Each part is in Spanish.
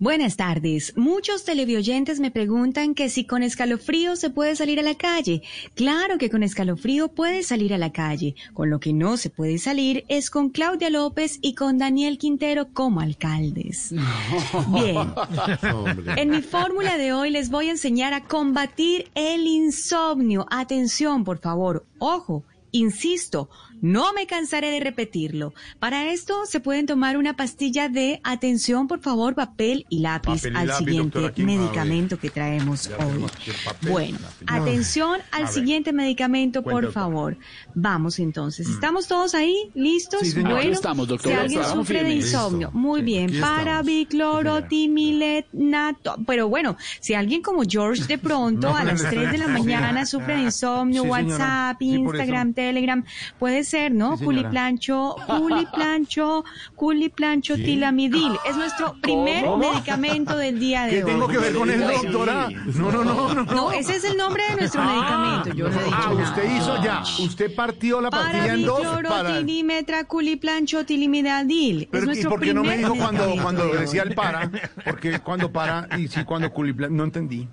Buenas tardes. Muchos televidentes me preguntan que si con escalofrío se puede salir a la calle. Claro que con escalofrío puede salir a la calle. Con lo que no se puede salir es con Claudia López y con Daniel Quintero como alcaldes. Bien. En mi fórmula de hoy les voy a enseñar a combatir el insomnio. Atención, por favor. Ojo. Insisto, no me cansaré de repetirlo. Para esto se pueden tomar una pastilla de atención, por favor, papel y lápiz Papel y al lápiz, siguiente Kim. medicamento que traemos Ya hoy. papel, Bueno, lápiz. atención al ver. siguiente medicamento, por doctora. favor. Vamos entonces. ¿Estamos todos ahí? ¿Listos? Sí. Bueno, Aquí estamos, doctora. Si alguien Estamos sufre de insomnio, Listo. muy Sí, bien. Parabiclorotimilenato. Pero bueno, si alguien como George de pronto No, a las no, 3 de la mañana sufre de insomnio, Sí. WhatsApp. Instagram, Telegram, puede ser, ¿no? Sí. Culiplancho, culiplancho, culiplancho tilamidil. Es nuestro primer medicamento del día de ¿Qué hoy. tengo que ver con Sí. doctora? No, no, no, no. No, ese es el nombre de nuestro medicamento. Yo no he dicho Ah, nada. usted hizo ya. Usted partió la pastilla en dos para... Parabiclorotilimetraculiplanchotilimidadil. Es Pero, ¿y nuestro por qué no me dijo cuando, cuando decía el para? Porque cuando para y sí cuando culiplan... No entendí.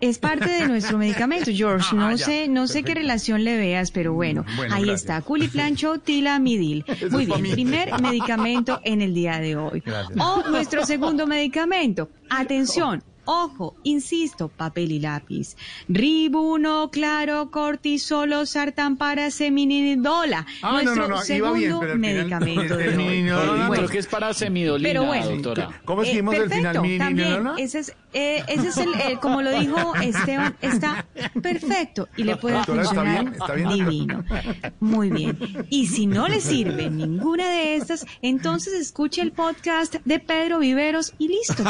Es parte de nuestro medicamento, George. No Ah, ya. sé, no sé qué relación le veas, pero bueno, Bueno, ahí gracias. está, culiplancho tilamidil. Eso Muy bien, primer medicamento en el día de hoy. Gracias. O nuestro segundo medicamento. Atención. Ojo, insisto, papel y lápiz. Ribuno, claro, cortisolo, sartán, paraseminidola. Ah, no, nuestro no, no, iba segundo bien, pero al final- medicamento de hoy. Seminidola, Creo Bueno, que es para semidolina, Pero bueno. doctora. ¿Cómo eh, escribimos el final? perfecto, ¿Mini también. Ninola? Ese es, eh, ese es el, el- como lo dijo Esteban, está perfecto y le puede Doctora, ¿está funcionar bien? ¿Está bien? divino. Muy bien. Y si no le sirve ninguna de estas, entonces escuche el podcast de Pedro Viveros y listo.